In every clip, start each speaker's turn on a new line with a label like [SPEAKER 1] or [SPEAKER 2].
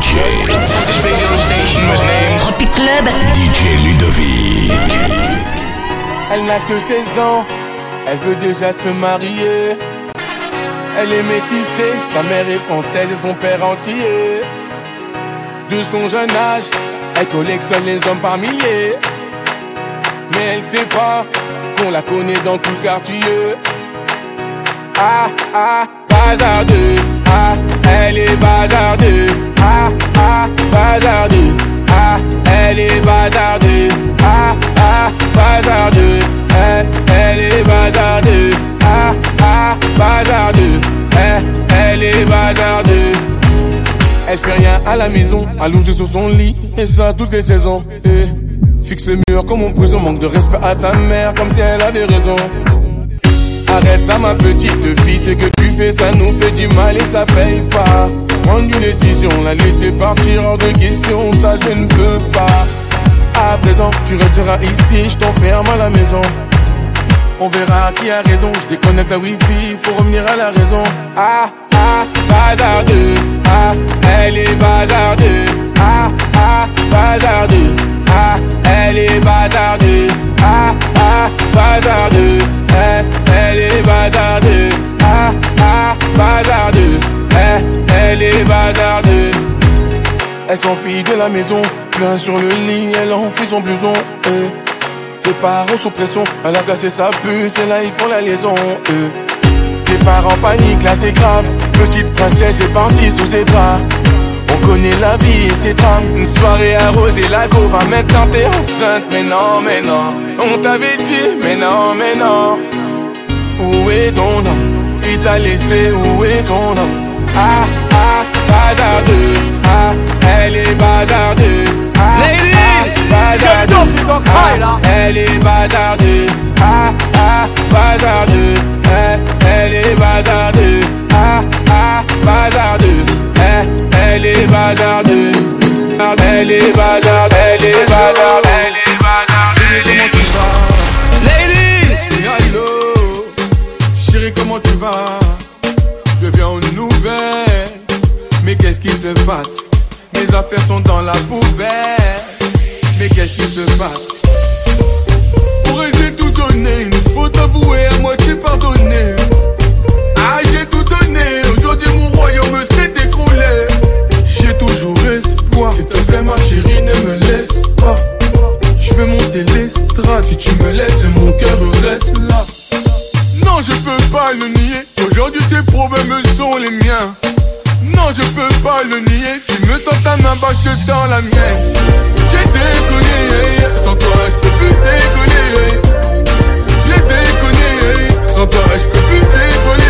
[SPEAKER 1] DJ. Tropic Club. DJ Ludovic.
[SPEAKER 2] Elle n'a que 16 ans, elle veut déjà se marier. Elle est métissée, sa mère est française et son père entier. De son jeune âge, elle collectionne les hommes par milliers. Mais elle sait pas qu'on la connaît dans tout le quartier. Ah, ah, bazardeux. Ah, elle est bazardeux. Ah, ah, bazardeux. Ah, elle est bazardeux. Ah, ah, bazardeux. Eh, elle est bazardeux. Ah, ah, bazardeux. Eh, elle est bazardeux. Elle fait rien à la maison, allongée sur son lit, et ça toutes les saisons. Eh, fixe le mur comme en prison, manque de respect à sa mère, comme si elle avait raison. Arrête ça ma petite fille, ce que tu fais ça nous fait du mal et ça paye pas Prendre une décision, la laisser partir hors de question, ça je ne peux pas. À présent tu resteras ici, je t'enferme à la maison. On verra qui a raison, je déconnecte la wifi, faut revenir à la raison. Ah ah, bazardeux, ah, elle est bazardeux. Ah ah, bazardeux, ah, elle est bazardeux. Ah ah, bazardeux. Eh, elle est bazardeux. Ah, ah, bazardeux. Eh, elle est bazardeux. Elle s'enfuit de la maison, plein sur le lit, elle enfuit son blouson. Eh. Ses parents sous pression, elle a cassé sa puce, et là ils font la liaison. Eh. Ses parents paniquent, là c'est grave. Petite princesse est partie sous ses bras. On connaît la vie et ses drames. Une soirée arrosée, la go va maintenant t'es enceinte. Mais non, mais non. On t'avait dit, mais non, mais non. Où est ton homme? Il t'a laissé, où est ton homme? Ah, ah, bazardeux. Ah, elle est bazardeux. Ah,
[SPEAKER 3] Ladies,
[SPEAKER 2] ah, Ah, elle est bazardeux. Ah, ah, bazardeux. Eh, elle est bazardeux. Ah, ah. Eh, elle est bazardeux. Elle est bazardeux. Elle est bazardeux. Elle est bazardeux. Elle est.
[SPEAKER 3] Ladies,
[SPEAKER 2] chérie, comment tu vas? Je viens nouvelles, mais qu'est-ce qui se passe? Mes affaires sont dans la poubelle, mais qu'est-ce qui se passe? Pourrais j'ai tout donné, une faute avouée, à moitié pardonnée. Ah, j'ai tout donné, aujourd'hui mon royaume s'est écroulé. J'ai toujours espoir, s'il te plaît ma chérie, ne me laisse pas. Je vais monter l'estrade, si tu me laisses, mon cœur reste là. Non, je peux pas le nier, aujourd'hui tes problèmes sont les miens. Non, je peux pas le nier, tu me tends ta main, bah je la mienne. J'ai déconné, sans toi je peux plus déconner. J'ai déconné, sans toi je peux plus déconner.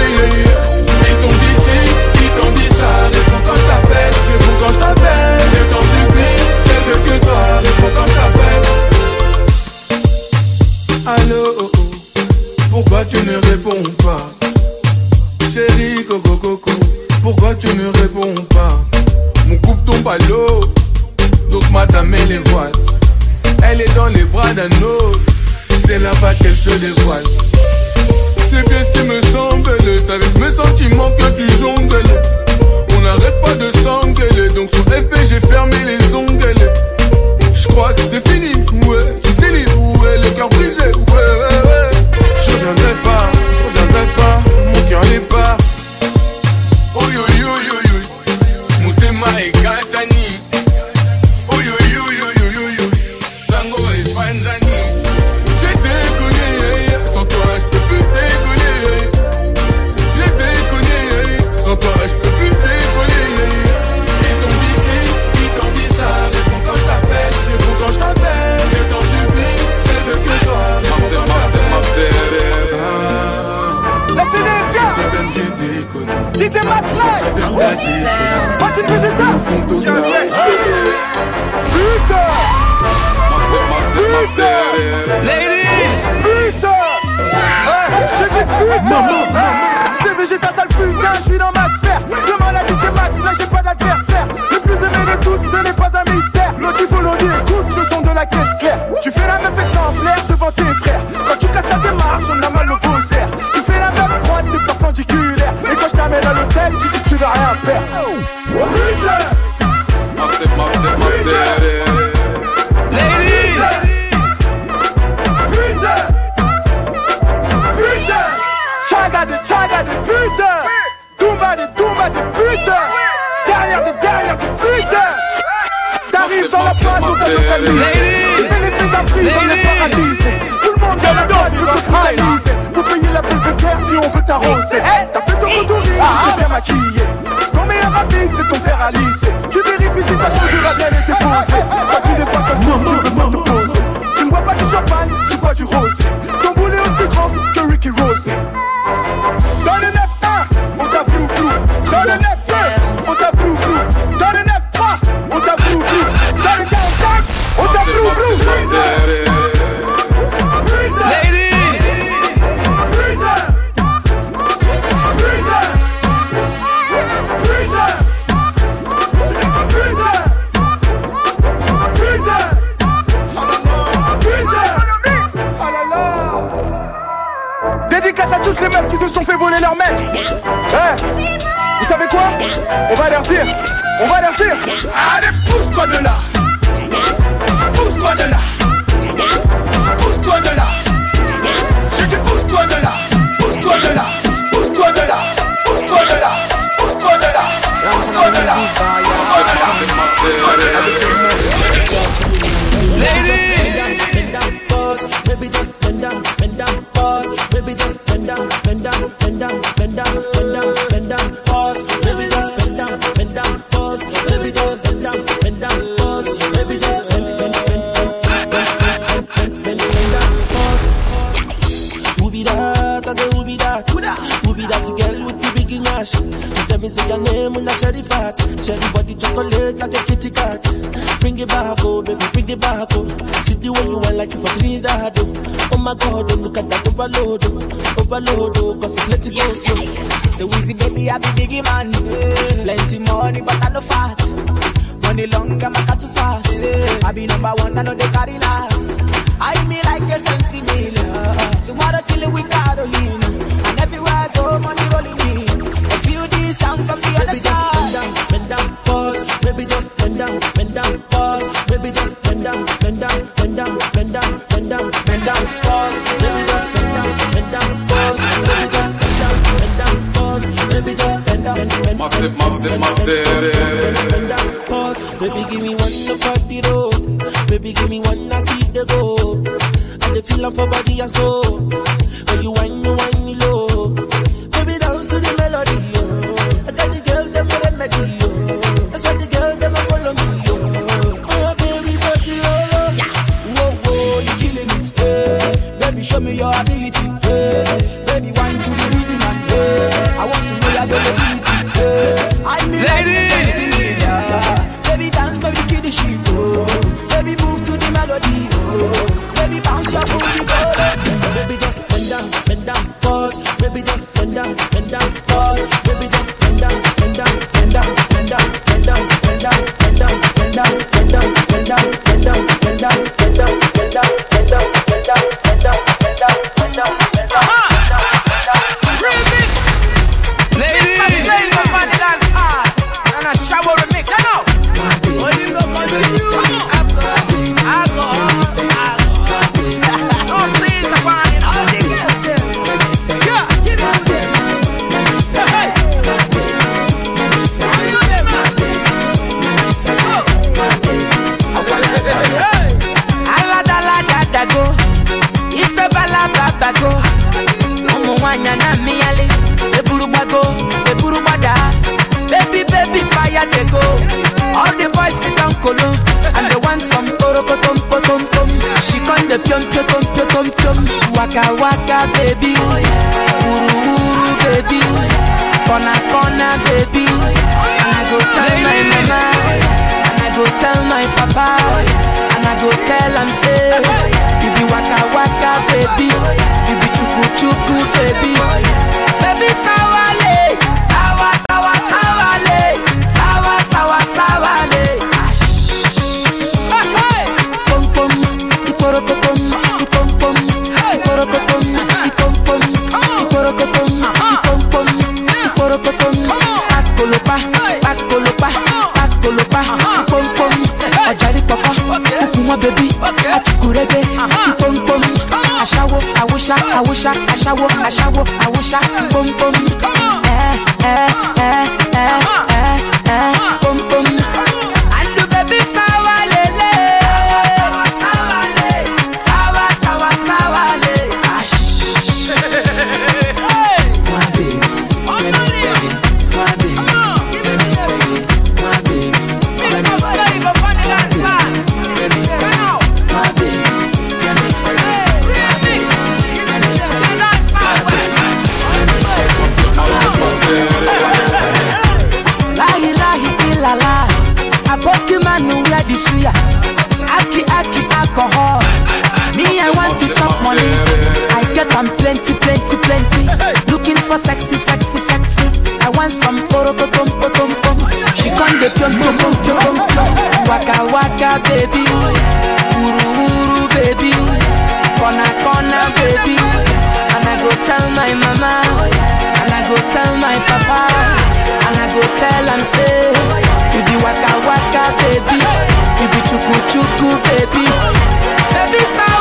[SPEAKER 2] D'un autre, c'est là-bas qu'elle se dévoile.
[SPEAKER 3] DJ
[SPEAKER 2] gâté.
[SPEAKER 3] Martin
[SPEAKER 2] tout ça.
[SPEAKER 3] putain,
[SPEAKER 4] Ladies,
[SPEAKER 3] putain, ouais, j'ai dit putain, c'est Vegeta sale putain, je suis dans ma sphère, demande à DJ McFly, j'ai pas d'adversaire, le plus aimé de toutes, ce n'est pas un mystère, l'autre il faut dit, écoute le son de la caisse claire, tu fais la meuf exemplaire dans la fais les d'Afrique, on est paralysé Tout le monde vient la boîte, veut te paralyser Faut payer la si on veut t'arroser. T'as fait ton retour, t'es bien maquillé Ton meilleur ami, c'est ton frère Alice. Tu vérifies si ta chaussure a bien été posée. Quand tu dépasses un tour, tu veux pas te poser. Tu ne bois pas du champagne, tu bois du rosé. Ton boulet aussi grand que Ricky Rose. Dans toutes les meufs qui se sont fait voler leur mec Eh Vous savez quoi On va leur dire On va leur dire Allez pousse-toi de là Pousse-toi de là Pousse-toi de là j'ai dit pousse-toi de là, pousse-toi de là, pousse-toi de là, pousse-toi de là, pousse-toi de là, pousse-toi de là, pousse-toi de là, pousse-toi de là.
[SPEAKER 4] ladies.
[SPEAKER 5] bend down, pause. Baby, just Who be that girl with the big mash? Let me say your name when I share the fat. Share the body chocolate like a kitty cat. Bring it back, oh baby, bring it back, oh. See the way you want like you for Trinidad, oh. Oh my God, oh look at that overload, oh. Overload, oh, cause it's let it go slow.
[SPEAKER 6] So easy, baby, I be biggie man. Plenty money, but I no fat. Money long, I'm a too fast. I be number one, I know they carry last. I me like a sensi. Tomorrow chillin' with Carolina. And everywhere I go, money rolling in. I feel the sound from the other
[SPEAKER 5] Baby, just bend down, bend down, pause. Baby, just bend down, bend down, pause. Baby, just bend down, bend down, bend down, bend down, bend down, bend down, pause. Baby, just bend down, bend down, pause. Baby, just bend down, bend down, pause. Baby, just bend down, bend, bend,
[SPEAKER 4] Massive, massive, massive.
[SPEAKER 5] bend, bend down, pause. Baby, give me one look at the road. Baby, give me one I see the go. And the feel for body and soul. When you whine, you whine, low. Baby, dance to the melody, yo. I got the girl, them a remedy, yo. That's why the girl, them a follow me, yo. Oh, baby, got the lolo.
[SPEAKER 6] Whoa, whoa, you killing it, eh. Baby, show me your ability, eh. Baby, wine to the rhythm and eh. I want to know your availability, eh. I need
[SPEAKER 4] Ladies.
[SPEAKER 6] yeah. Baby, dance, baby, kill the shit, oh. Baby, move to the melody, oh. Baby, bounce your booty, go,
[SPEAKER 5] Baby, just down, bend down, pause. Baby, just bend down, bend down, pause.
[SPEAKER 7] Piom waka waka baby. Wuru wuru baby. Corner corner baby. And i go tell my mama. And i go tell my papa. And i go tell am say you be waka waka baby. You be chuku chuku baby. Baby I wish I, I shower, I shower, I wish I, boom, boom. For sexy sexy sexy. I want some poro tom tom tom. She come the pion pion pion pion pion Waka waka baby. Uru uru baby. Corner corner baby. And I go tell my mama. And I go tell my papa. And I go tell am say You be waka waka baby. You be chuku chuku baby. Baby sawale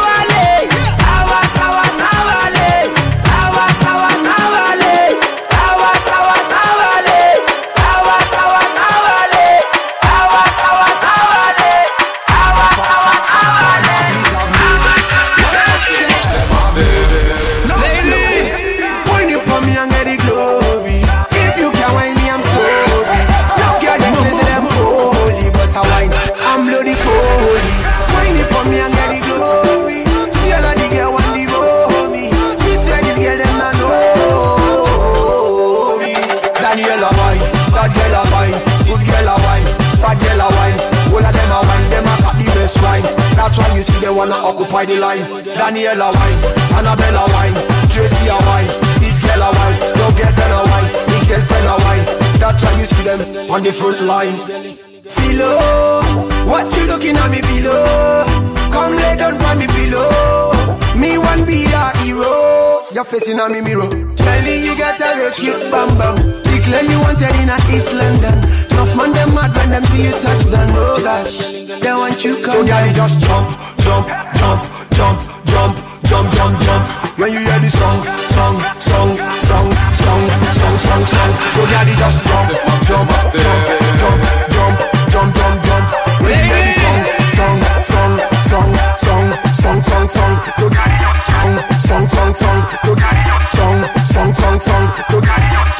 [SPEAKER 5] they wanna the line. Daniela wine, Annabella wine Tracy a wine, girl a wine Your girlfriend a wine, the girlfriend wine. That's why you see them on the front line. Philo, oh, what you looking at me below? Come lay down on me pillow Me one be a hero. Your face in a me mirror. Belly you got a real cute bam bam Declare you wanted in a East London Enough man them mad when them see you touch down Oh gosh, they want you come So girl just jump, jump, jump, jump, jump Jump, jump, jump When you hear the song, song, song, song, song, song, song, song So girl just jump, jump, jump, jump, jump, jump, jump, jump When you hear the song, song, song, song, song, song, song, song So girl just jump, song, song, song So girl just jump, song, song, song